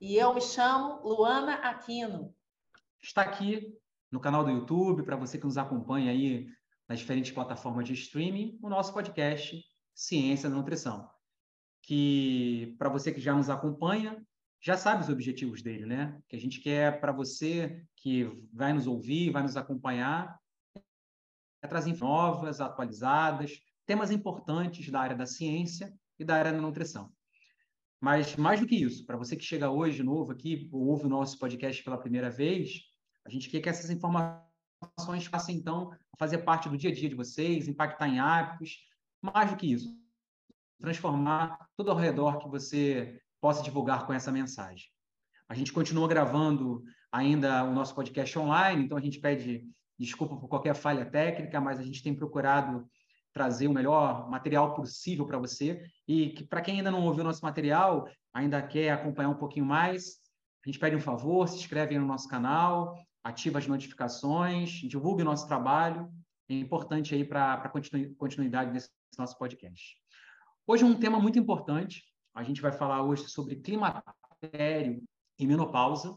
E eu me chamo Luana Aquino. Está aqui no canal do YouTube, para você que nos acompanha aí nas diferentes plataformas de streaming, o nosso podcast Ciência da Nutrição. Que, para você que já nos acompanha, já sabe os objetivos dele, né? Que a gente quer para você que vai nos ouvir, vai nos acompanhar, é trazer novas, atualizadas, temas importantes da área da ciência e da área da nutrição. Mas mais do que isso, para você que chega hoje novo aqui, ou ouve o nosso podcast pela primeira vez, a gente quer que essas informações passem, então, a fazer parte do dia a dia de vocês, impactar em hábitos, mais do que isso, transformar tudo ao redor que você possa divulgar com essa mensagem. A gente continua gravando ainda o nosso podcast online, então a gente pede desculpa por qualquer falha técnica, mas a gente tem procurado trazer o melhor material possível para você. E que para quem ainda não ouviu nosso material, ainda quer acompanhar um pouquinho mais, a gente pede um favor, se inscreve no nosso canal, ativa as notificações, divulgue o nosso trabalho. É importante aí para a continuidade desse nosso podcast. Hoje é um tema muito importante. A gente vai falar hoje sobre climatério e menopausa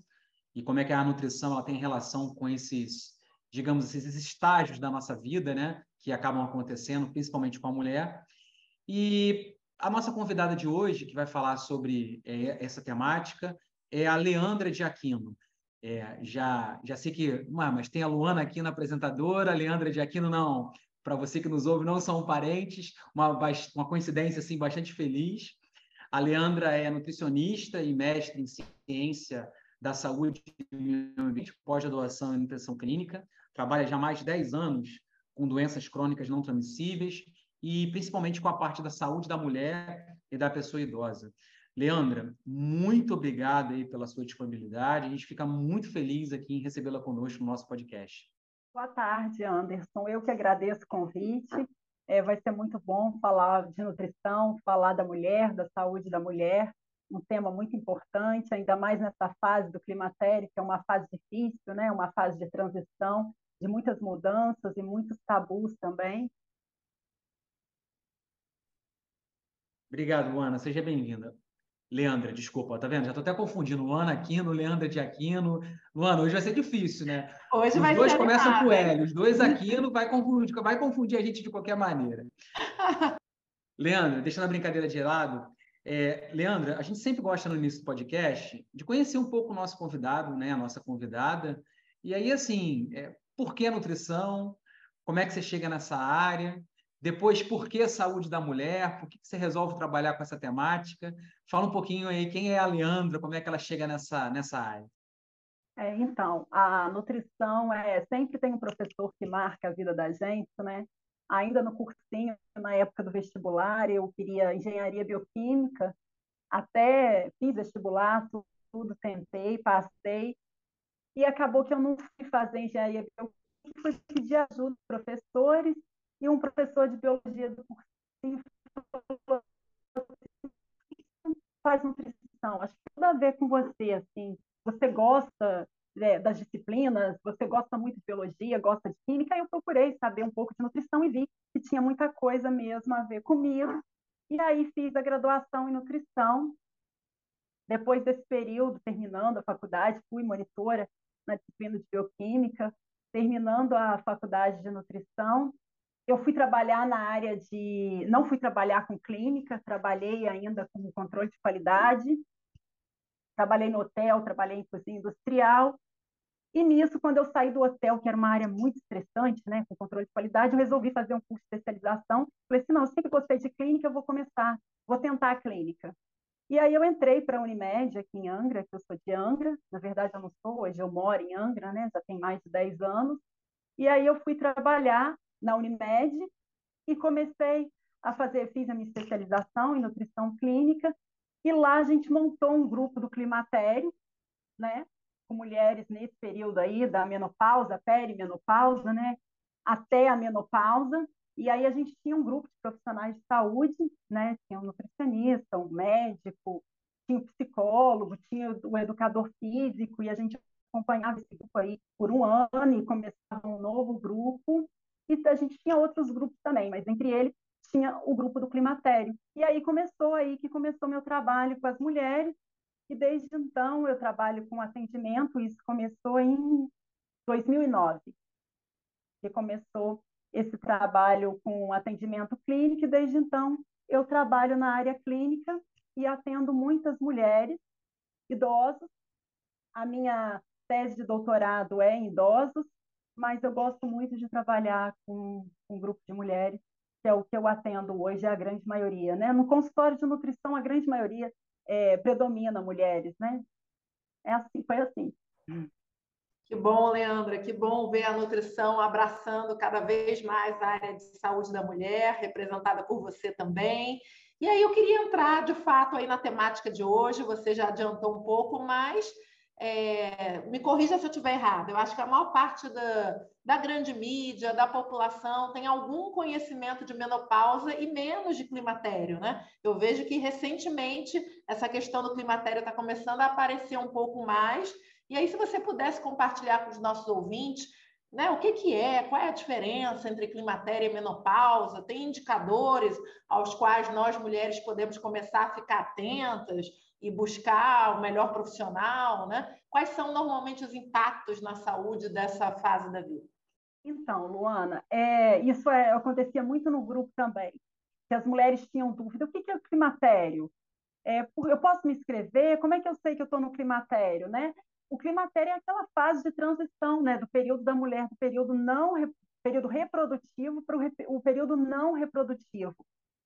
e como é que a nutrição ela tem relação com esses digamos, esses estágios da nossa vida, né, que acabam acontecendo, principalmente com a mulher. E a nossa convidada de hoje, que vai falar sobre é, essa temática, é a Leandra de Aquino. É, já, já sei que, mas tem a Luana Aquino apresentadora, a Leandra de Aquino não. Para você que nos ouve, não são parentes, uma, uma coincidência assim bastante feliz. A Leandra é nutricionista e mestre em ciência da saúde e pós-graduação em nutrição clínica trabalha já há mais de 10 anos com doenças crônicas não transmissíveis e principalmente com a parte da saúde da mulher e da pessoa idosa. Leandra, muito obrigada aí pela sua disponibilidade. A gente fica muito feliz aqui em recebê-la conosco no nosso podcast. Boa tarde, Anderson. Eu que agradeço o convite. É, vai ser muito bom falar de nutrição, falar da mulher, da saúde da mulher, um tema muito importante, ainda mais nessa fase do climatério, que é uma fase difícil, né? uma fase de transição, de muitas mudanças e muitos tabus também. Obrigado, Luana. Seja bem-vinda. Leandra, desculpa, tá vendo? Já tô até confundindo. Luana Aquino, Leandra de Aquino. Luana, hoje vai ser difícil, né? Hoje Os vai dois ser começam com L, os dois Aquino vai confundir, vai confundir a gente de qualquer maneira. Leandra, deixando a brincadeira de lado, é, Leandra, a gente sempre gosta no início do podcast de conhecer um pouco o nosso convidado, né, a nossa convidada. E aí, assim, é, por que nutrição? Como é que você chega nessa área? Depois, por que saúde da mulher? Por que você resolve trabalhar com essa temática? Fala um pouquinho aí, quem é a Leandra? Como é que ela chega nessa, nessa área? É, então, a nutrição é sempre tem um professor que marca a vida da gente, né? Ainda no cursinho, na época do vestibular, eu queria engenharia bioquímica, até fiz vestibular, tudo, tentei, passei, e acabou que eu não fui fazer engenharia bioquímica, fui pedir ajuda dos professores, e um professor de biologia do cursinho falou assim, faz nutrição, acho que tudo a ver com você, assim, você gosta é, das disciplinas, você gosta muito de biologia, gosta de química, eu procurei saber um pouco de nutrição e vi que tinha muita coisa mesmo a ver comigo. E aí fiz a graduação em nutrição. Depois desse período, terminando a faculdade, fui monitora na disciplina de bioquímica, terminando a faculdade de nutrição. Eu fui trabalhar na área de. Não fui trabalhar com clínica, trabalhei ainda com controle de qualidade, trabalhei no hotel, trabalhei em cozinha industrial. E nisso, quando eu saí do hotel, que era uma área muito estressante, né, com controle de qualidade, eu resolvi fazer um curso de especialização. Falei assim, não, eu sempre gostei de clínica, eu vou começar, vou tentar a clínica. E aí eu entrei para a Unimed, aqui em Angra, que eu sou de Angra, na verdade eu não sou, hoje eu moro em Angra, né, já tem mais de 10 anos. E aí eu fui trabalhar na Unimed e comecei a fazer, fiz a minha especialização em nutrição clínica, e lá a gente montou um grupo do climatério, né, com mulheres nesse período aí da menopausa, perimenopausa, né, até a menopausa, e aí a gente tinha um grupo de profissionais de saúde, né, tinha um nutricionista, um médico, tinha um psicólogo, tinha o educador físico, e a gente acompanhava esse grupo aí por um ano e começava um novo grupo, e a gente tinha outros grupos também, mas entre eles tinha o grupo do climatério. E aí começou aí que começou meu trabalho com as mulheres, e desde então eu trabalho com atendimento, isso começou em 2009, que começou esse trabalho com atendimento clínico, e desde então eu trabalho na área clínica e atendo muitas mulheres, idosos. A minha tese de doutorado é em idosos, mas eu gosto muito de trabalhar com um grupo de mulheres, que é o que eu atendo hoje, a grande maioria. Né? No consultório de nutrição, a grande maioria é, predomina mulheres, né? É assim, foi assim. Que bom, Leandra, que bom ver a nutrição abraçando cada vez mais a área de saúde da mulher, representada por você também. E aí eu queria entrar de fato aí na temática de hoje, você já adiantou um pouco, mas é, me corrija se eu estiver errado, eu acho que a maior parte da, da grande mídia, da população, tem algum conhecimento de menopausa e menos de climatério, né? Eu vejo que recentemente essa questão do climatério está começando a aparecer um pouco mais. E aí, se você pudesse compartilhar com os nossos ouvintes, né, o que, que é, qual é a diferença entre climatério e menopausa? Tem indicadores aos quais nós mulheres podemos começar a ficar atentas? e buscar o melhor profissional, né? Quais são normalmente os impactos na saúde dessa fase da vida? Então, Luana, é, isso é, acontecia muito no grupo também, que as mulheres tinham dúvida, o que, que é o climatério? É, eu posso me inscrever? Como é que eu sei que eu estou no climatério, né? O climatério é aquela fase de transição, né, do período da mulher, do período não período reprodutivo para o período não reprodutivo.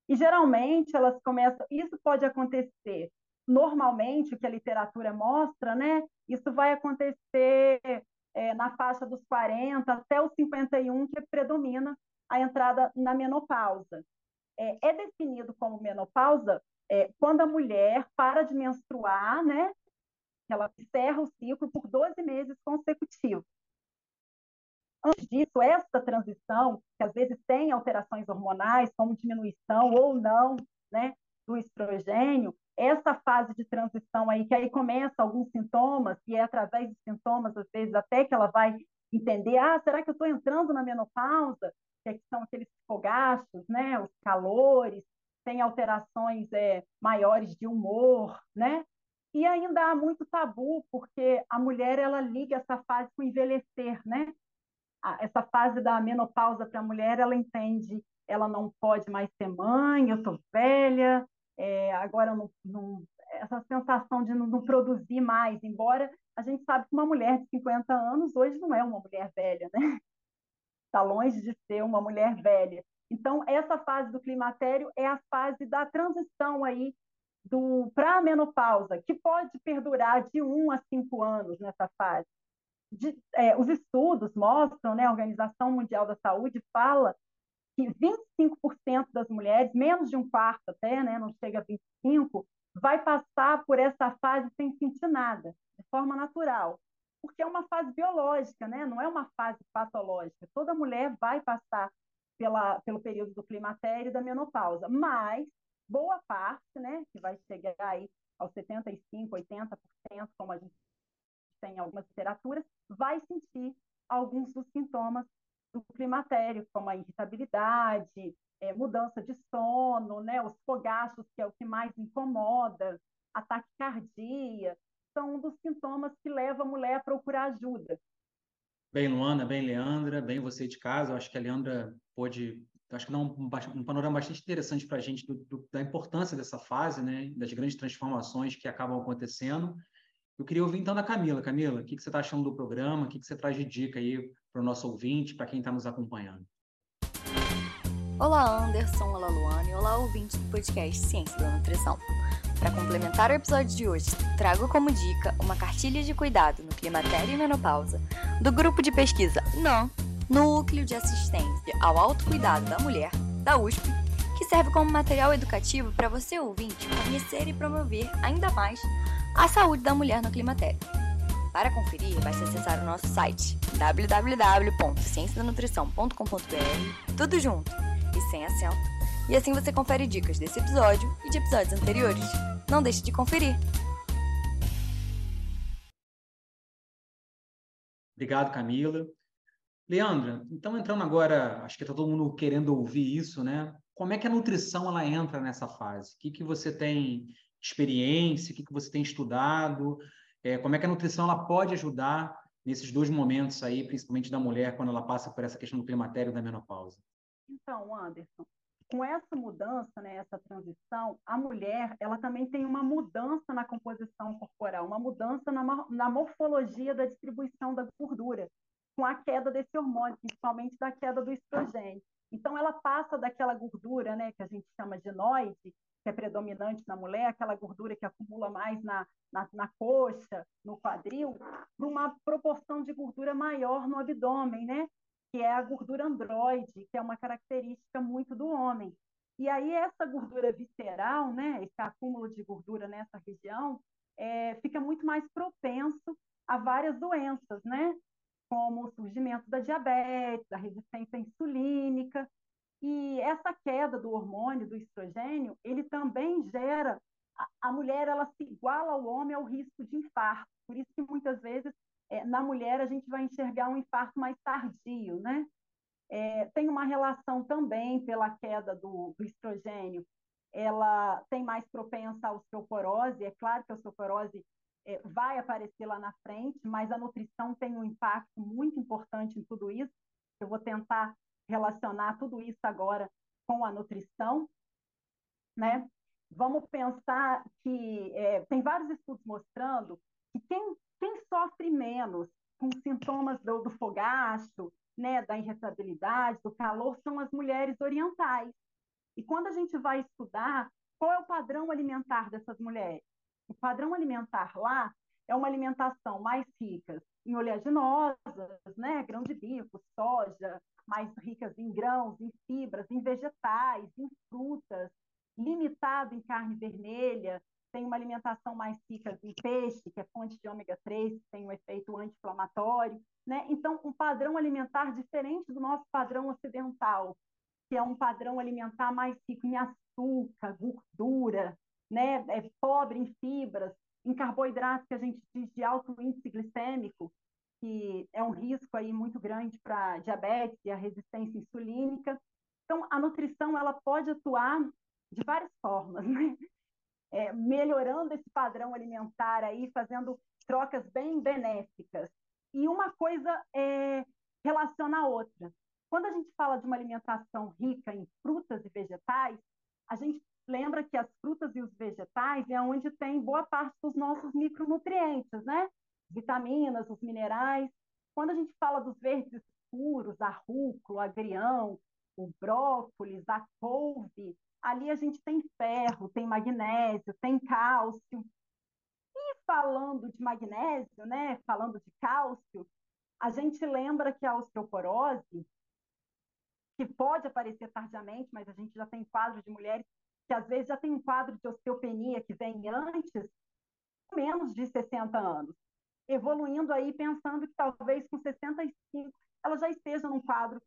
E geralmente elas começam, isso pode acontecer normalmente, o que a literatura mostra, né, isso vai acontecer é, na faixa dos 40 até os 51, que predomina a entrada na menopausa. É, é definido como menopausa é, quando a mulher para de menstruar, né, ela encerra o ciclo por 12 meses consecutivos. Antes disso, essa transição, que às vezes tem alterações hormonais, como diminuição ou não né, do estrogênio, essa fase de transição aí, que aí começa alguns sintomas, e é através dos sintomas, às vezes, até que ela vai entender, ah, será que eu estou entrando na menopausa? Que, são aqueles fogachos, né? Os calores, tem alterações é, maiores de humor, né? E ainda há muito tabu, porque a mulher, ela liga essa fase com envelhecer, né? Essa fase da menopausa para a mulher, ela entende, ela não pode mais ser mãe, eu estou velha, é, agora não, não, essa sensação de não, não, produzir mais, embora a gente sabe que uma mulher de 50 anos hoje não é uma mulher velha, né? Está longe de ser uma mulher velha. Então, essa fase do climatério é a fase da transição aí para a menopausa, que pode perdurar de 1 a 5 anos nessa fase. De, é, os estudos mostram, né, a Organização Mundial da Saúde fala que 25% das mulheres, menos de um quarto até, né, não chega a 25%, vai passar por essa fase sem sentir nada, de forma natural. Porque é uma fase biológica, né? não é uma fase patológica. Toda mulher vai passar pela, pelo período do climatério e da menopausa, mas boa parte, né, que vai chegar aí aos 75%, 80%, como a gente tem em algumas literaturas, vai sentir alguns dos sintomas do climatério, como a irritabilidade, é, mudança de sono, né, os fogachos, que é o que mais incomoda, a taquicardia, são um dos sintomas que leva a mulher a procurar ajuda. Bem, Luana, bem, Leandra, bem você de casa. Eu acho que a Leandra pôde, acho que dar um, um panorama bastante interessante para a gente do, do, da importância dessa fase, né, das grandes transformações que acabam acontecendo. Eu queria ouvir então da Camila. Camila, o que, que você está achando do programa? O que, que você traz de dica aí para o nosso ouvinte, para quem está nos acompanhando? Olá, Anderson. Olá, Luane. Olá, ouvinte do podcast Ciência da Nutrição. Para complementar o episódio de hoje, trago como dica uma cartilha de cuidado no climatério e menopausa do grupo de pesquisa NAM, Núcleo de Assistência ao Autocuidado da Mulher, da USP, que serve como material educativo para você ouvinte conhecer e promover ainda mais a saúde da mulher no climatério. Para conferir, basta acessar o nosso site www.cienciadanutrição.com.br, tudo junto e sem acento. E assim você confere dicas desse episódio e de episódios anteriores. Não deixe de conferir! Obrigado, Camila. Leandra, então entrando agora, acho que está todo mundo querendo ouvir isso, né? Como é que a nutrição ela entra nessa fase? O que, que você tem experiência, o que, que você tem estudado? É, como é que a nutrição ela pode ajudar nesses dois momentos aí, principalmente da mulher, quando ela passa por essa questão do climatério e da menopausa? Então, Anderson, com essa mudança, né, essa transição, a mulher ela também tem uma mudança na composição corporal, uma mudança na, na morfologia da distribuição da gordura, com a queda desse hormônio, principalmente da queda do estrogênio. Então, ela passa daquela gordura, né, que a gente chama de noide, que é predominante na mulher, aquela gordura que acumula mais na, na, na coxa, no quadril, para uma proporção de gordura maior no abdômen, né? que é a gordura androide, que é uma característica muito do homem. E aí essa gordura visceral, né, esse acúmulo de gordura nessa região, é, fica muito mais propenso a várias doenças, né, como o surgimento da diabetes, da resistência insulínica. E essa queda do hormônio, do estrogênio, ele também gera a, a mulher ela se iguala ao homem ao risco de infarto. Por isso que muitas vezes é, na mulher a gente vai enxergar um infarto mais tardio, né? É, tem uma relação também pela queda do, do, estrogênio, ela tem mais propensa à osteoporose, é claro que a osteoporose é, vai aparecer lá na frente, mas a nutrição tem um impacto muito importante em tudo isso, eu vou tentar relacionar tudo isso agora com a nutrição, né? Vamos pensar que é, tem vários estudos mostrando que quem quem sofre menos com sintomas do, do fogacho, né, da irritabilidade, do calor, são as mulheres orientais. E quando a gente vai estudar qual é o padrão alimentar dessas mulheres, o padrão alimentar lá é uma alimentação mais rica em oleaginosas, né, grão de bico, soja, mais ricas em grãos, em fibras, em vegetais, em frutas, limitado em carne vermelha, tem uma alimentação mais rica em peixe, que é fonte de ômega 3, que tem um efeito anti-inflamatório, né? Então, um padrão alimentar diferente do nosso padrão ocidental, que é um padrão alimentar mais rico em açúcar, gordura, né? É pobre em fibras, em carboidratos que a gente diz de alto índice glicêmico, que é um risco aí muito grande para diabetes e a resistência insulínica. Então, a nutrição ela pode atuar de várias formas, né? é, melhorando esse padrão alimentar aí, fazendo trocas bem benéficas. E uma coisa é, relaciona a outra. Quando a gente fala de uma alimentação rica em frutas e vegetais, a gente lembra que as frutas e os vegetais é onde tem boa parte dos nossos micronutrientes, né? Vitaminas, os minerais. Quando a gente fala dos verdes escuros, a rúcula, o agrião, o brócolis, a couve, ali a gente tem ferro, tem magnésio, tem cálcio. E falando de magnésio, né, falando de cálcio, a gente lembra que a osteoporose, que pode aparecer tardiamente, mas a gente já tem quadros de mulheres que às vezes já tem um quadro de osteopenia que vem antes, menos de 60 anos, evoluindo aí pensando que talvez com 65 ela já esteja num quadro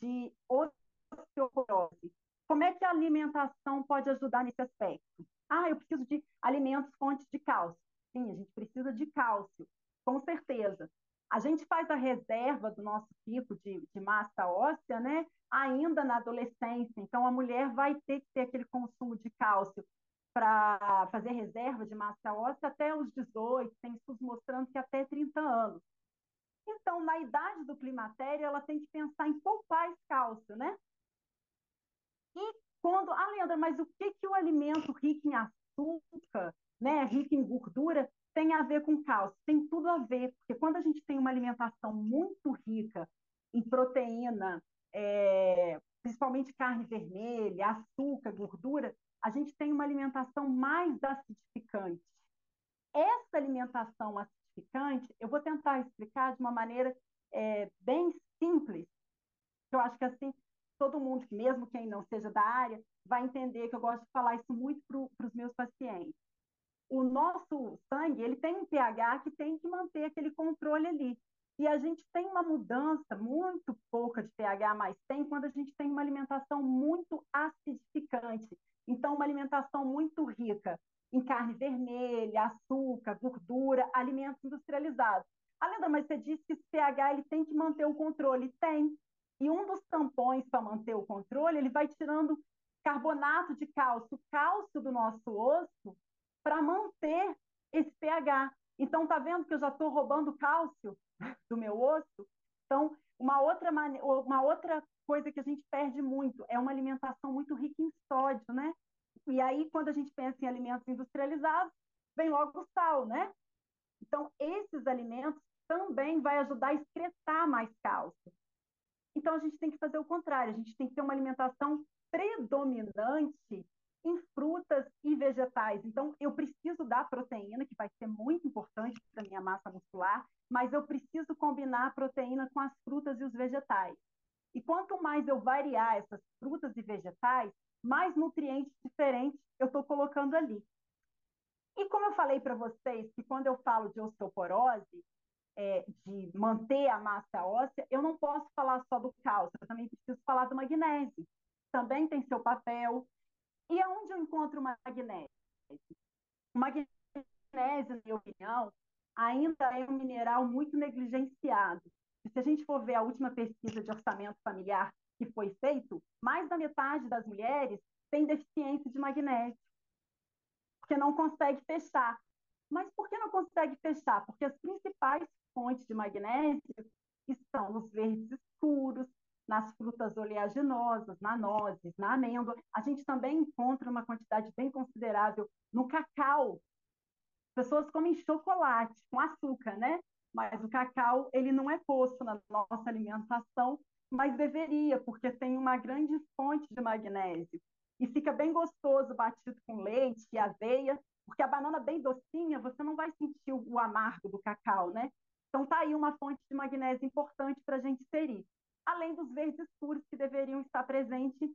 de osteoporose. Como é que a alimentação pode ajudar nesse aspecto? Ah, eu preciso de alimentos fontes de cálcio. Sim, a gente precisa de cálcio, com certeza. A gente faz a reserva do nosso tipo de, de massa óssea, né? Ainda na adolescência. Então, a mulher vai ter que ter aquele consumo de cálcio para fazer reserva de massa óssea até os 18, tem estudos mostrando que até 30 anos. Então, na idade do climatério, ela tem que pensar em poupar esse cálcio, né? E quando, ah, Leandra, mas o que, que o alimento rico em açúcar, né, rico em gordura, tem a ver com cálcio? Tem tudo a ver, porque quando a gente tem uma alimentação muito rica em proteína, é, principalmente carne vermelha, açúcar, gordura, a gente tem uma alimentação mais acidificante. Essa alimentação acidificante, eu vou tentar explicar de uma maneira é, bem simples, eu acho que assim todo mundo, mesmo quem não seja da área, vai entender que eu gosto de falar isso muito para os meus pacientes. O nosso sangue, ele tem um pH que tem que manter aquele controle ali. E a gente tem uma mudança muito pouca de pH, mas tem quando a gente tem uma alimentação muito acidificante. Então, uma alimentação muito rica em carne vermelha, açúcar, gordura, alimentos industrializados. Além mas você disse que esse pH ele tem que manter o controle. Tem. E um dos tampões para manter o controle, ele vai tirando carbonato de cálcio, cálcio do nosso osso, para manter esse pH. Então, tá vendo que eu já estou roubando cálcio do meu osso? Então, uma outra, mane... uma outra coisa que a gente perde muito é uma alimentação muito rica em sódio, né? E aí, quando a gente pensa em alimentos industrializados, vem logo o sal, né? Então, esses alimentos também vai ajudar a excretar mais cálcio. Então, a gente tem que fazer o contrário, a gente tem que ter uma alimentação predominante em frutas e vegetais. Então, eu preciso da proteína, que vai ser muito importante para minha massa muscular, mas eu preciso combinar a proteína com as frutas e os vegetais. E quanto mais eu variar essas frutas e vegetais, mais nutrientes diferentes eu estou colocando ali. E como eu falei para vocês que quando eu falo de osteoporose, é, de manter a massa óssea, eu não posso falar só do cálcio, eu também preciso falar do magnésio. Também tem seu papel. E aonde eu encontro o magnésio? O magnésio, na minha opinião, ainda é um mineral muito negligenciado. E se a gente for ver a última pesquisa de orçamento familiar que foi feito, mais da metade das mulheres tem deficiência de magnésio, porque não consegue fechar. Mas por que não consegue fechar? Porque as principais fontes de magnésio estão nos verdes escuros, nas frutas oleaginosas, na nozes, na amêndoa. A gente também encontra uma quantidade bem considerável no cacau. Pessoas comem chocolate com açúcar, né? Mas o cacau, ele não é posto na nossa alimentação, mas deveria, porque tem uma grande fonte de magnésio. E fica bem gostoso batido com leite e aveia, porque a banana bem docinha, você não vai sentir o amargo do cacau, né? Então tá aí uma fonte de magnésio importante para a gente inserir além dos verdes escuros que deveriam estar presentes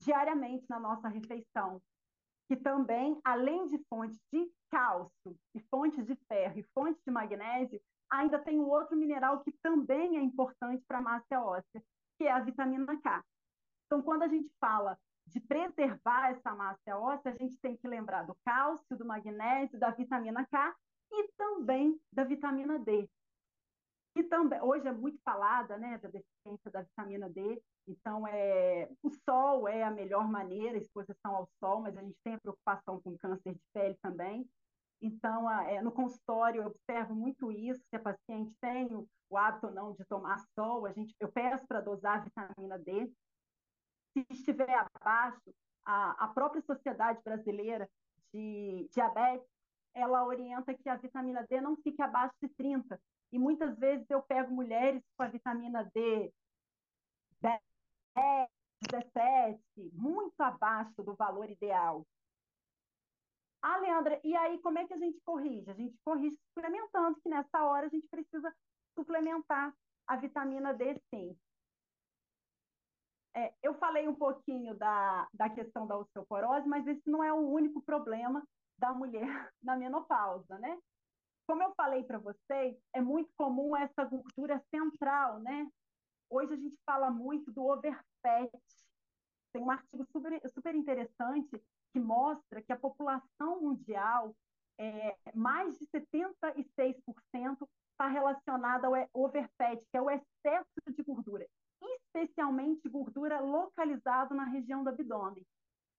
diariamente na nossa refeição, que também, além de fontes de cálcio, e fontes de ferro e fontes de magnésio, ainda tem um outro mineral que também é importante para a massa óssea, que é a vitamina K. Então, quando a gente fala de preservar essa massa óssea, a gente tem que lembrar do cálcio, do magnésio, da vitamina K e também da vitamina D, que também hoje é muito falada, né, da deficiência da vitamina D. Então, é, o sol é a melhor maneira, a exposição ao sol, mas a gente tem a preocupação com câncer de pele também. Então, é, no consultório, eu observo muito isso, se a paciente tem o, o hábito ou não de tomar sol, a gente, eu peço para dosar a vitamina D. Se estiver abaixo, a, a própria Sociedade Brasileira de Diabetes, ela orienta que a vitamina D não fique abaixo de 30, e muitas vezes eu pego mulheres com a vitamina D 10, 17, muito abaixo do valor ideal. Ah, Leandra, e aí como é que a gente corrige? A gente corrige suplementando, que nessa hora a gente precisa suplementar a vitamina D, sim. É, eu falei um pouquinho da, da questão da osteoporose, mas esse não é o único problema da mulher na menopausa, né? Como eu falei para vocês, é muito comum essa gordura central, né? Hoje a gente fala muito do overfat. Tem um artigo super, super interessante que mostra que a população mundial, é, mais de 76% está relacionada ao overfat, que é o excesso de gordura, especialmente gordura localizada na região do abdômen.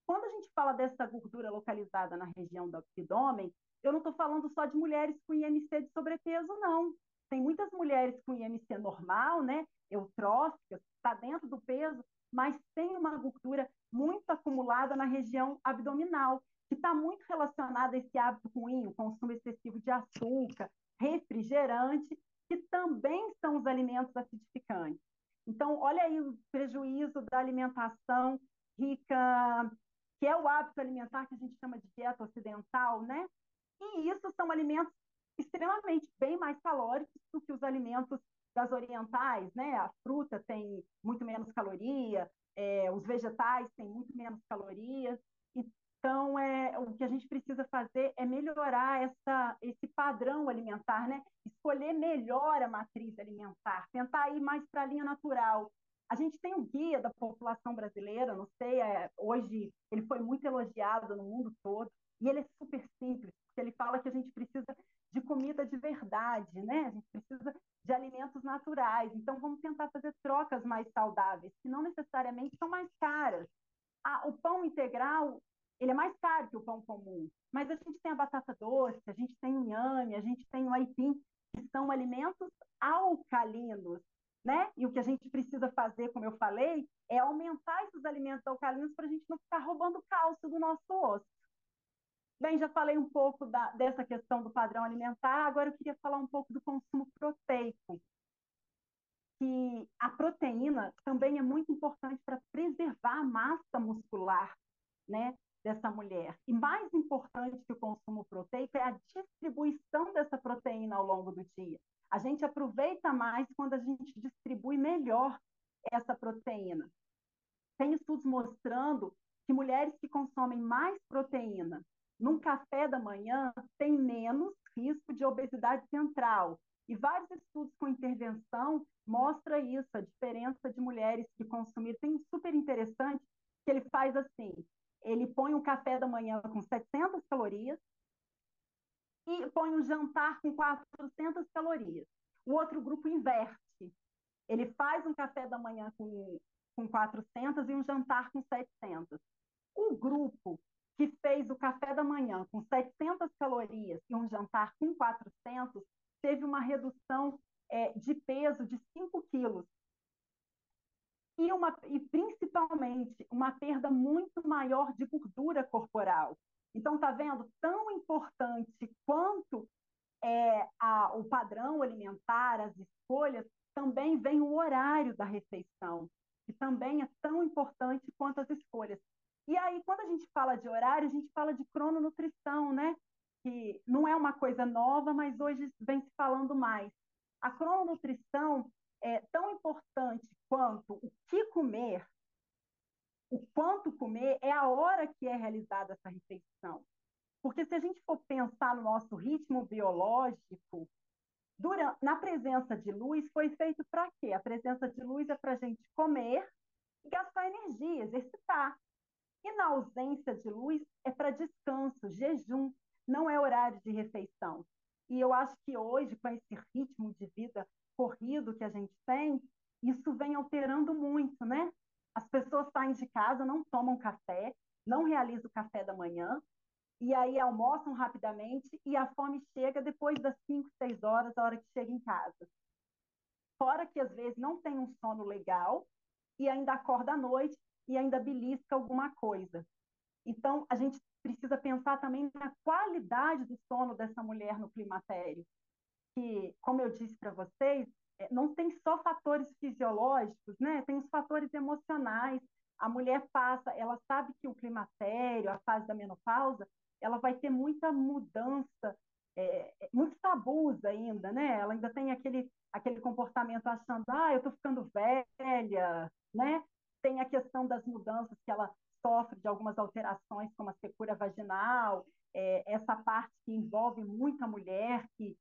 Quando a gente fala dessa gordura localizada na região do abdômen, eu não estou falando só de mulheres com IMC de sobrepeso, não. Tem muitas mulheres com IMC normal, né? Eutróficas, está dentro do peso, mas tem uma gordura muito acumulada na região abdominal, que está muito relacionada a esse hábito ruim, o consumo excessivo de açúcar, refrigerante, que também são os alimentos acidificantes. Então, olha aí o prejuízo da alimentação rica, que é o hábito alimentar que a gente chama de dieta ocidental, né? E isso são alimentos extremamente bem mais calóricos do que os alimentos das orientais, né? A fruta tem muito menos caloria, é, os vegetais têm muito menos calorias. Então, é, o que a gente precisa fazer é melhorar essa, esse padrão alimentar, né? escolher melhor a matriz alimentar, tentar ir mais para a linha natural. A gente tem o guia da população brasileira, não sei, é, hoje ele foi muito elogiado no mundo todo, e ele é super simples, porque ele fala que a gente precisa de comida de verdade, né? A gente precisa de alimentos naturais. Então, vamos tentar fazer trocas mais saudáveis, que não necessariamente são mais caras. Ah, o pão integral, ele é mais caro que o pão comum, mas a gente tem a batata doce, a gente tem o inhame, a gente tem o aipim, que são alimentos alcalinos, né? E o que a gente precisa fazer, como eu falei, é aumentar esses alimentos alcalinos para a gente não ficar roubando cálcio do nosso osso. Bem, já falei um pouco da, dessa questão do padrão alimentar, agora eu queria falar um pouco do consumo proteico. Que a proteína também é muito importante para preservar a massa muscular, né? dessa mulher. E mais importante que o consumo proteico é a distribuição dessa proteína ao longo do dia. A gente aproveita mais quando a gente distribui melhor essa proteína. Tem estudos mostrando que mulheres que consomem mais proteína num café da manhã têm menos risco de obesidade central. E vários estudos com intervenção mostram isso, a diferença de mulheres que consumiram. Tem um super interessante que ele faz assim: ele põe um café da manhã com 700 calorias e põe um jantar com 400 calorias. O outro grupo inverte. Ele faz um café da manhã com, com 400 e um jantar com 700. O grupo que fez o café da manhã com 700 calorias e um jantar com 400 teve uma redução é, de peso de 5 quilos e, uma, e principalmente uma perda muito maior de gordura corporal. Então, está vendo? Tão importante quanto é, a, o padrão alimentar, as escolhas, também vem o horário da refeição, que também é tão importante quanto as escolhas. E aí, quando a gente fala de horário, a gente fala de crononutrição, né? Que não é uma coisa nova, mas hoje vem se falando mais. A crononutrição é tão importante quanto o que comer, o quanto comer, é a hora que é realizada essa refeição. Porque se a gente for pensar no nosso ritmo biológico, durante, na presença de luz foi feito para quê? A presença de luz é para a gente comer e gastar energia, exercitar. E na ausência de luz é para descanso, jejum, não é horário de refeição. E eu acho que hoje, com esse ritmo de vida corrido que a gente tem, isso vem alterando muito, né? As pessoas saem de casa, não tomam café, não realizam o café da manhã, e aí almoçam rapidamente e a fome chega depois das 5, 6 horas, a hora que chega em casa. Fora que às vezes não tem um sono legal e ainda acorda à noite e ainda belisca alguma coisa. Então, a gente precisa pensar também na qualidade do sono dessa mulher no climatério que, como eu disse para vocês, não tem só fatores fisiológicos, né? Tem os fatores emocionais. A mulher passa, ela sabe que o climatério, a fase da menopausa, ela vai ter muita mudança, é, é muitos tabus ainda, né? Ela ainda tem aquele, aquele comportamento achando, ah, eu estou ficando velha, né? Tem a questão das mudanças que ela sofre de algumas alterações, como a secura vaginal, é, essa parte que envolve muita mulher que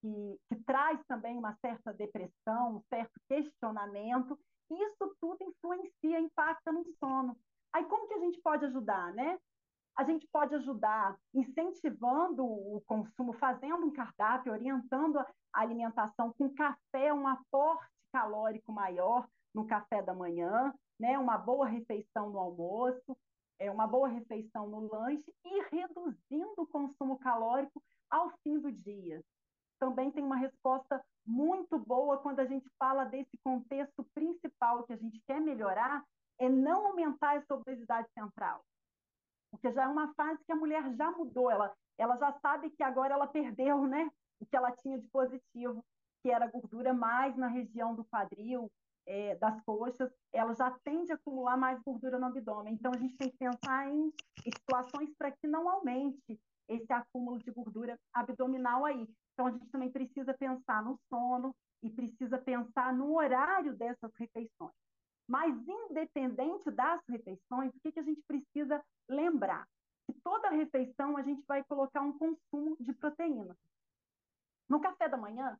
que, que traz também uma certa depressão, um certo questionamento, isso tudo influencia, impacta no sono. Aí como que a gente pode ajudar, né? A gente pode ajudar incentivando o consumo, fazendo um cardápio, orientando a alimentação com café, um aporte calórico maior no café da manhã, né? Uma boa refeição no almoço, é uma boa refeição no lanche e reduzindo o consumo calórico ao fim do dia também tem uma resposta muito boa quando a gente fala desse contexto principal que a gente quer melhorar, é não aumentar essa obesidade central. Porque já é uma fase que a mulher já mudou, ela, ela já sabe que agora ela perdeu né, o que ela tinha de positivo, que era gordura mais na região do quadril, é, das coxas, ela já tende a acumular mais gordura no abdômen. Então, a gente tem que pensar em situações para que não aumente esse acúmulo de gordura abdominal aí. Então, a gente também precisa pensar no sono e precisa pensar no horário dessas refeições. Mas, independente das refeições, o que, que a gente precisa lembrar? toda refeição a gente vai colocar um consumo de proteína. No café da manhã,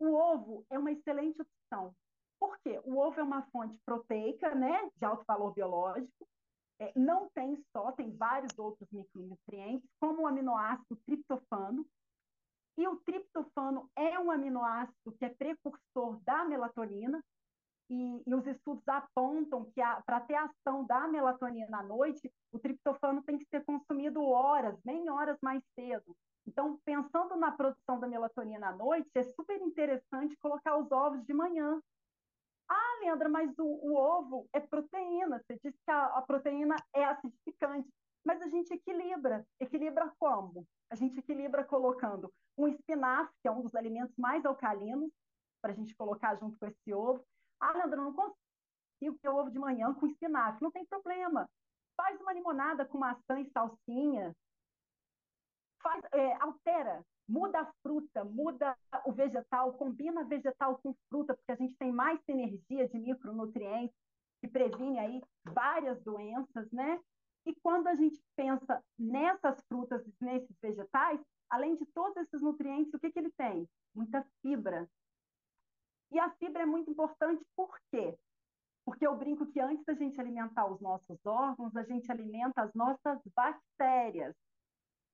o ovo é uma excelente opção. Por quê? O ovo é uma fonte proteica, né, de alto valor biológico. É, não tem só, tem vários outros micronutrientes, como o aminoácido triptofano. E o triptofano é um aminoácido que é precursor da melatonina, e, e, os estudos apontam que para ter ação da melatonina à noite, o triptofano tem que ser consumido horas, nem horas mais cedo. Então, pensando na produção da melatonina à noite, é super interessante colocar os ovos de manhã. Ah, Leandra, mas o, o ovo é proteína. Você disse que a, a proteína é acidificante. Mas a gente equilibra. Equilibra como? A gente equilibra colocando um espinafre, que é um dos alimentos mais alcalinos, para a gente colocar junto com esse ovo. Ah, Leandra, não consigo ter ovo de manhã com espinafre. Não tem problema. Faz uma limonada com maçã e salsinha, faz, é, altera, muda a fruta, muda o vegetal, combina vegetal com fruta, porque a gente tem mais energia de micronutrientes que previne aí várias doenças, né? E quando a gente pensa nessas frutas, nesses vegetais, além de todos esses nutrientes, o que, que ele tem? Muita fibra. E a fibra é muito importante por quê? Porque eu brinco que antes da gente alimentar os nossos órgãos, a gente alimenta as nossas bactérias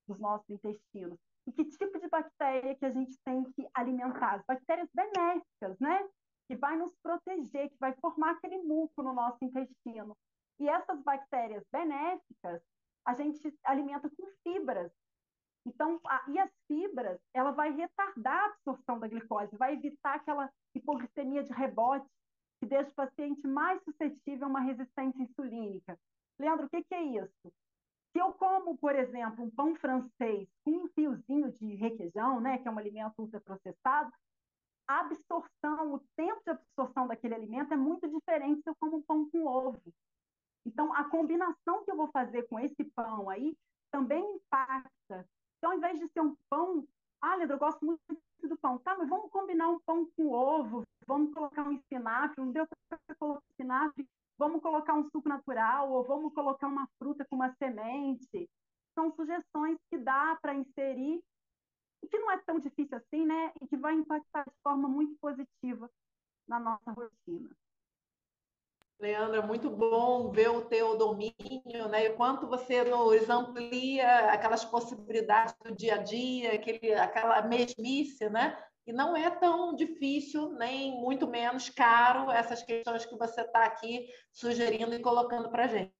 dos nossos intestinos. E que tipo de bactéria que a gente tem que alimentar? As bactérias benéficas, né? Que vai nos proteger, que vai formar aquele muco no nosso intestino. E essas bactérias benéficas, a gente alimenta com fibras. Então, a, e as fibras, ela vai retardar a absorção da glicose, vai evitar aquela hipoglicemia de rebote, que deixa o paciente mais suscetível a uma resistência insulínica. Leandro, o que, que é isso? Se eu como, por exemplo, um pão francês com um fiozinho de requeijão, né, que é um alimento ultraprocessado, a absorção, o tempo de absorção daquele alimento é muito diferente se eu como um pão com ovo. Então, a combinação que eu vou fazer com esse pão aí também impacta. Então, ao invés de ser um pão, ah, Leandro, eu gosto muito do pão. Tá, mas vamos combinar um pão com ovo, vamos colocar um espinafre, não deu para colocar espinafre, vamos colocar um suco natural ou vamos colocar uma fruta com uma semente. São sugestões que dá para inserir e que não é tão difícil assim, né? E que vai impactar de forma muito positiva na nossa rotina. Leandra, muito bom ver o teu domínio, né? E quanto você nos amplia aquelas possibilidades do dia a dia, aquele, aquela mesmice, né? E não é tão difícil, nem muito menos caro, essas questões que você está aqui sugerindo e colocando para a gente.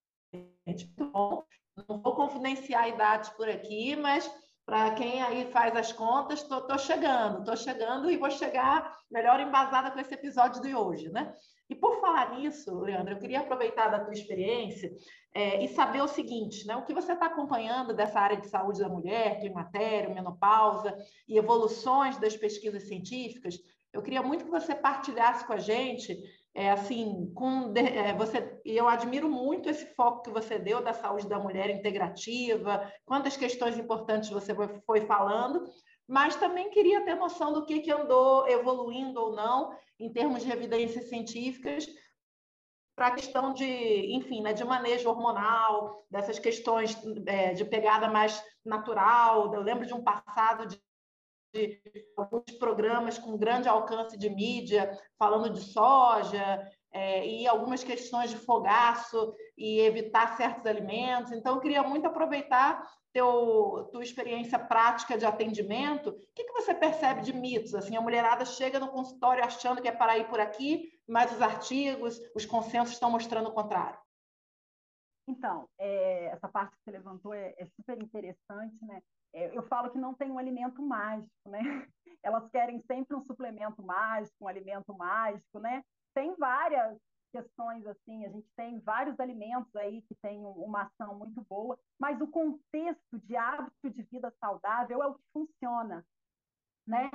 Muito bom. Não vou confidenciar idades por aqui, mas para quem aí faz as contas, estou chegando, estou chegando e vou chegar melhor embasada com esse episódio de hoje, né? E por falar nisso, Leandro, eu queria aproveitar da tua experiência é, e saber o seguinte, né? O que você está acompanhando dessa área de saúde da mulher, climatério, menopausa e evoluções das pesquisas científicas, eu queria muito que você partilhasse com a gente, é, assim, com é, você. E eu admiro muito esse foco que você deu da saúde da mulher integrativa, quantas questões importantes você foi falando, mas também queria ter noção do que, que andou evoluindo ou não em termos de evidências científicas para a questão de, enfim, né, de manejo hormonal, dessas questões é, de pegada mais natural. Eu lembro de um passado de, de alguns programas com grande alcance de mídia falando de soja, é, e algumas questões de fogaço e evitar certos alimentos. Então, eu queria muito aproveitar teu, tua experiência prática de atendimento. O que, que você percebe de mitos? Assim, a mulherada chega no consultório achando que é para ir por aqui, mas os artigos, os consensos estão mostrando o contrário. Então, é, essa parte que você levantou é, é super interessante, né? É, eu falo que não tem um alimento mágico, né? Elas querem sempre um suplemento mágico, um alimento mágico, né? tem várias questões assim, a gente tem vários alimentos aí que têm uma ação muito boa, mas o contexto de hábito de vida saudável é o que funciona, né?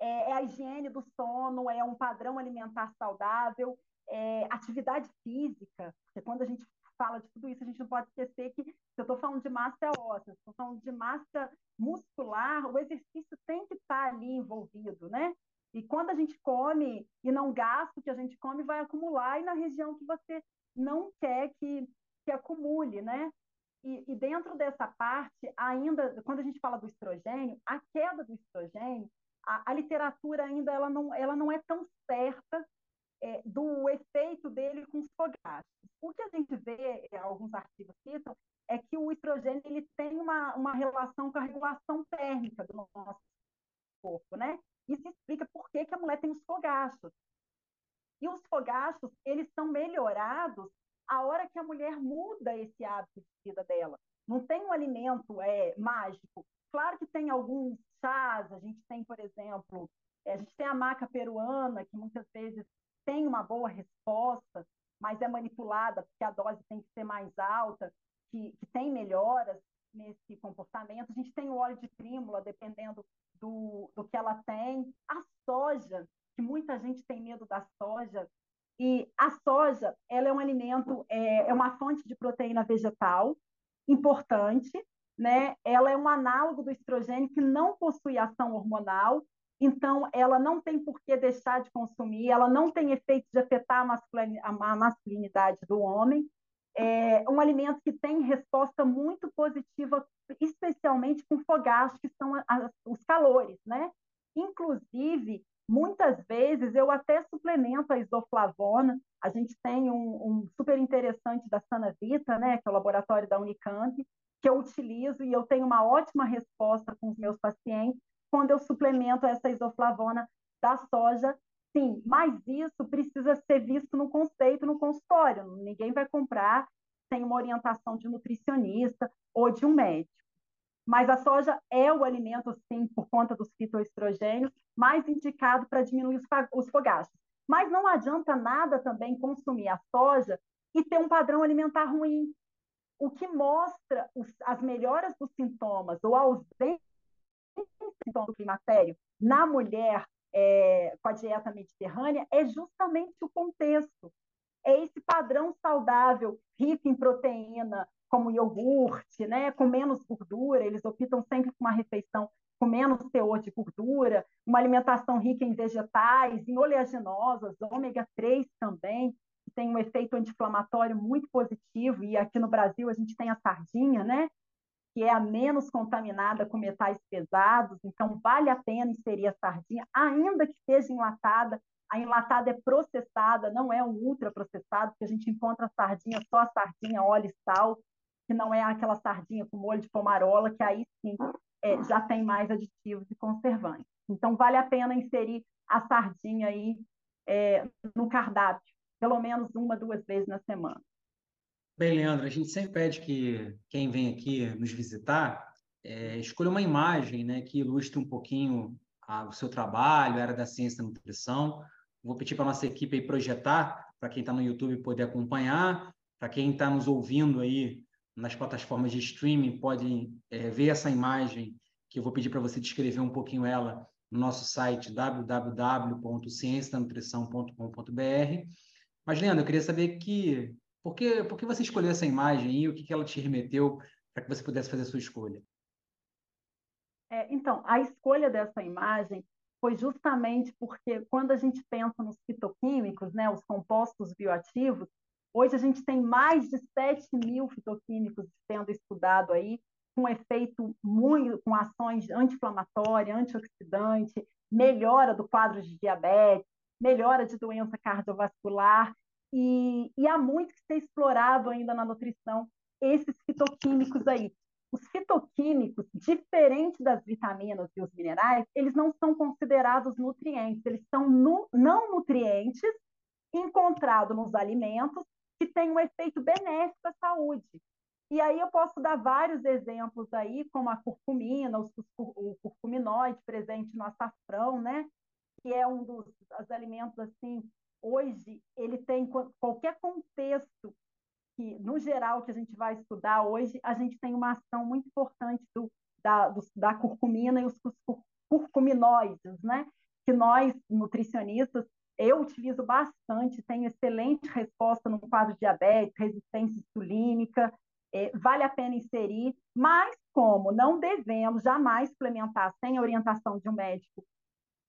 É, é a higiene do sono, é um padrão alimentar saudável, é atividade física, porque quando a gente fala de tudo isso, a gente não pode esquecer que se eu estou falando de massa óssea, se eu estou falando de massa muscular, o exercício tem que estar tá ali envolvido, né? E quando a gente come e não gasta o que a gente come, vai acumular e na região que você não quer que, que acumule, né? E, e, dentro dessa parte, ainda, quando a gente fala do estrogênio, a queda do estrogênio, a, a literatura ainda ela não, ela não é tão certa é, do efeito dele com os fogastos. O que a gente vê, é, alguns artigos citam, é que o estrogênio ele tem uma, uma relação com a regulação térmica do nosso corpo, né? Isso explica por que, que a mulher tem os fogastos. E os fogastos, eles são melhorados a hora que a mulher muda esse hábito de vida dela. Não tem um alimento é, mágico. Claro que tem alguns chás, a gente tem, por exemplo, é, a gente tem a maca peruana, que muitas vezes tem uma boa resposta, mas é manipulada porque a dose tem que ser mais alta, que, que tem melhoras nesse comportamento. A gente tem o óleo de trímula, dependendo do, do que ela tem. A soja, que muita gente tem medo da soja, e a soja, ela é um alimento, é, é uma fonte de proteína vegetal importante, né? Ela é um análogo do estrogênio que não possui ação hormonal, então ela não tem por que deixar de consumir, ela não tem efeito de afetar a masculinidade do homem. É um alimento que tem resposta muito positiva, especialmente com fogachos, que são os calores, né? Inclusive, Muitas vezes eu até suplemento a isoflavona. A gente tem um, um super interessante da Sanavita, né, que é o laboratório da Unicamp, que eu utilizo e eu tenho uma ótima resposta com os meus pacientes quando eu suplemento essa isoflavona da soja. Sim, mas isso precisa ser visto no conceito, no consultório. Ninguém vai comprar sem uma orientação de nutricionista ou de um médico. Mas a soja é o alimento, sim, por conta dos fitoestrogênios, mais indicado para diminuir os fogastos. Mas não adianta nada também consumir a soja e ter um padrão alimentar ruim. O que mostra os, as melhoras dos sintomas ou a ausência do climatério na mulher é, com a dieta mediterrânea é justamente o contexto. É esse padrão saudável, rico em proteína, como iogurte, né, com menos gordura, eles optam sempre por uma refeição com menos teor de gordura, uma alimentação rica em vegetais, em oleaginosas, ômega 3 também, que tem um efeito anti-inflamatório muito positivo, e aqui no Brasil a gente tem a sardinha, né, que é a menos contaminada com metais pesados, então vale a pena inserir a sardinha, ainda que seja enlatada, a enlatada é processada, não é um ultraprocessado, porque a gente encontra a sardinha, só a sardinha, óleo e sal, que não é aquela sardinha com molho de pomarola, que aí sim é, já tem mais aditivos e conservantes. Então, vale a pena inserir a sardinha aí é, no cardápio, pelo menos uma, duas vezes na semana. Bem, Leandro, a gente sempre pede que quem vem aqui nos visitar é, escolha uma imagem né, que ilustre um pouquinho a, o seu trabalho, a área da ciência da nutrição. Vou pedir para a nossa equipe projetar, para quem está no YouTube poder acompanhar, para quem está nos ouvindo aí nas plataformas de streaming pode é, ver essa imagem, que eu vou pedir para você descrever um pouquinho ela no nosso site www.ciencianutrição.com.br. Mas, Leandro, eu queria saber que, por, que, por que você escolheu essa imagem e o que, que ela te remeteu para que você pudesse fazer a sua escolha? É, então, a escolha dessa imagem foi justamente porque quando a gente pensa nos fitoquímicos, né, os compostos bioativos, Hoje a gente tem mais de 7 mil fitoquímicos sendo estudado aí, com efeito muito, com ações anti-inflamatória, antioxidante, melhora do quadro de diabetes, melhora de doença cardiovascular, e, e há muito que ser explorado ainda na nutrição esses fitoquímicos aí. Os fitoquímicos, diferente das vitaminas e os minerais, eles não são considerados nutrientes, eles são nu não nutrientes encontrados nos alimentos que tem um efeito benéfico à saúde. E aí eu posso dar vários exemplos aí, como a curcumina, o curcuminoide presente no açafrão, né? Que é um dos alimentos assim, hoje ele tem qualquer contexto que, no geral, que a gente vai estudar hoje, a gente tem uma ação muito importante do, da, do, da curcumina e os curcuminoides, né? Que nós, nutricionistas, eu utilizo bastante, tenho excelente resposta no quadro diabetes, resistência insulínica, é, vale a pena inserir, mas como não devemos jamais suplementar sem a orientação de um médico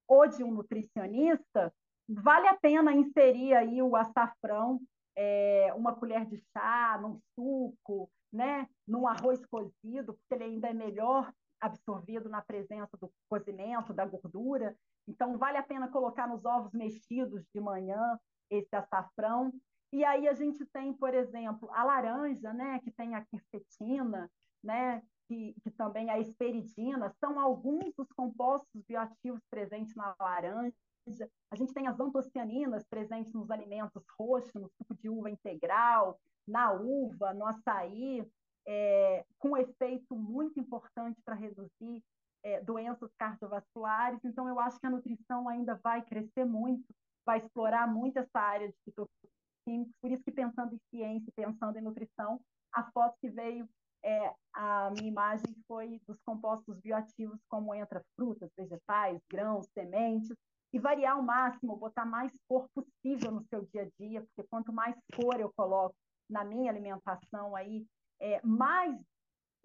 ou de um nutricionista, vale a pena inserir aí o açafrão, é, uma colher de chá, num suco, né, num arroz cozido, porque ele ainda é melhor absorvido na presença do cozimento, da gordura. Então, vale a pena colocar nos ovos mexidos de manhã esse açafrão. E aí a gente tem, por exemplo, a laranja, né, que tem a quercetina, né, que, que também a esperidina, são alguns dos compostos bioativos presentes na laranja. A gente tem as antocianinas presentes nos alimentos roxos, no suco de uva integral, na uva, no açaí, é, com efeito muito importante para reduzir é, doenças cardiovasculares. Então, eu acho que a nutrição ainda vai crescer muito, vai explorar muito essa área de fitoquímicos. Por isso que, pensando em ciência, pensando em nutrição, a foto que veio, é, a minha imagem foi dos compostos bioativos, como entra frutas, vegetais, grãos, sementes, e variar ao máximo, botar mais cor possível no seu dia a dia, porque quanto mais cor eu coloco na minha alimentação aí, é, mais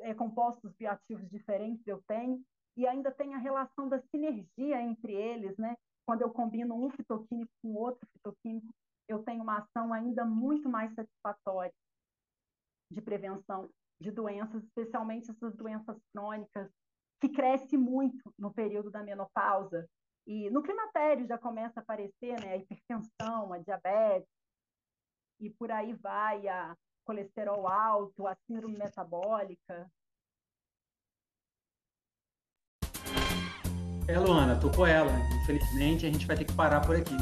é, compostos bioativos diferentes eu tenho, e ainda tem a relação da sinergia entre eles, né? Quando eu combino um fitoquímico com outro fitoquímico, eu tenho uma ação ainda muito mais satisfatória de prevenção de doenças, especialmente essas doenças crônicas, que cresce muito no período da menopausa. E no climatério já começa a aparecer né, a hipertensão, a diabetes, e por aí vai a colesterol alto, a síndrome metabólica. É, Luana, tocou ela. Infelizmente, a gente vai ter que parar por aqui.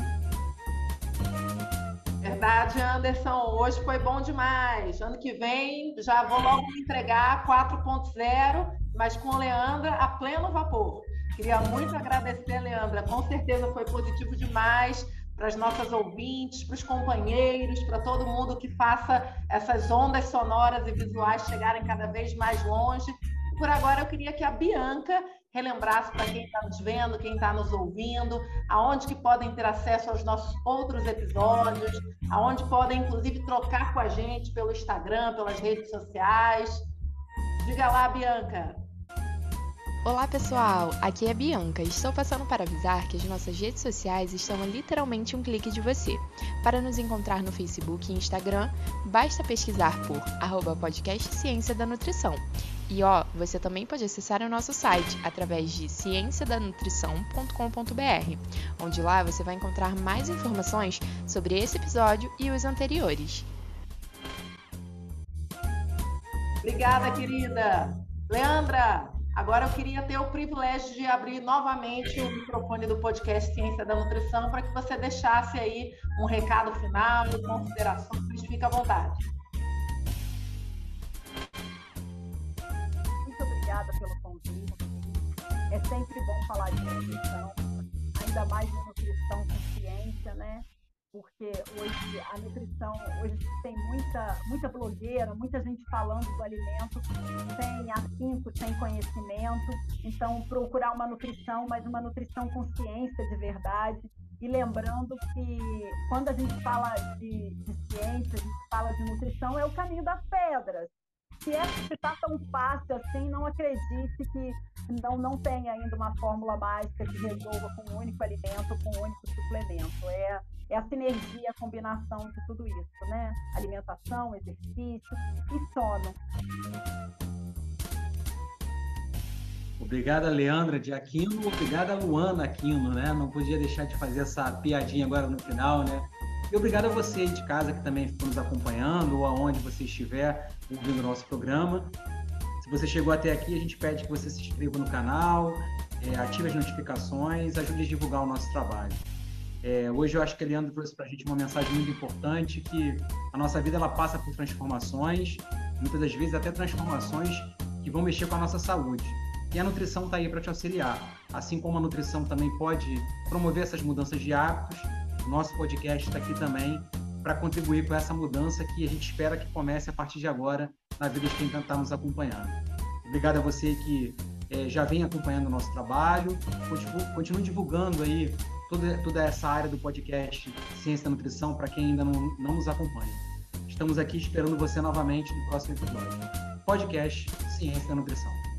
Verdade, Anderson. Hoje foi bom demais. Ano que vem já vou logo entregar 4.0, mas com Leandra a pleno vapor. Queria muito agradecer, Leandra. Com certeza foi positivo demais para as nossas ouvintes, para os companheiros, para todo mundo que faça essas ondas sonoras e visuais chegarem cada vez mais longe. Por agora, eu queria que a Bianca relembrasse para quem está nos vendo, quem está nos ouvindo, aonde que podem ter acesso aos nossos outros episódios, aonde podem, inclusive, trocar com a gente pelo Instagram, pelas redes sociais. Diga lá, Bianca. Olá pessoal, aqui é a Bianca. Estou passando para avisar que as nossas redes sociais estão a literalmente um clique de você. Para nos encontrar no Facebook e Instagram, basta pesquisar por arroba podcast Ciência da Nutrição. E ó, você também pode acessar o nosso site através de cienciadanutrição.com.br, onde lá você vai encontrar mais informações sobre esse episódio e os anteriores. Obrigada, querida. Leandra, Agora eu queria ter o privilégio de abrir novamente o microfone do podcast Ciência da Nutrição para que você deixasse aí um recado final, considerações, fique à vontade. Muito obrigada pelo convite. É sempre bom falar de nutrição, ainda mais de nutrição com ciência, né? Porque hoje a nutrição, hoje tem muita, muita blogueira, muita gente falando do alimento sem afinco, sem conhecimento. Então, procurar uma nutrição, mas uma nutrição com ciência de verdade. E lembrando que quando a gente fala de, de ciência, a gente fala de nutrição, é o caminho das pedras se é se está tão fácil assim, não acredite que não, não tem ainda uma fórmula mágica que resolva com um único alimento, com um único suplemento. É, é a sinergia, a combinação de tudo isso, né? Alimentação, exercício e sono. Obrigada, Leandra de Aquino. Obrigada, Luana Aquino, né? Não podia deixar de fazer essa piadinha agora no final, né? E obrigado a você de casa que também ficou nos acompanhando ou aonde você estiver ouvindo o nosso programa. Se você chegou até aqui, a gente pede que você se inscreva no canal, é, ative as notificações, ajude a divulgar o nosso trabalho. É, hoje eu acho que a Leandro trouxe para a gente uma mensagem muito importante que a nossa vida ela passa por transformações, muitas das vezes até transformações que vão mexer com a nossa saúde. E a nutrição está aí para te auxiliar. Assim como a nutrição também pode promover essas mudanças de hábitos, o nosso podcast está aqui também para contribuir com essa mudança que a gente espera que comece a partir de agora na vida de quem está nos acompanhando. Obrigado a você que é, já vem acompanhando o nosso trabalho, continue divulgando aí toda, toda essa área do podcast Ciência da Nutrição para quem ainda não, não nos acompanha. Estamos aqui esperando você novamente no próximo episódio. Podcast Ciência da Nutrição.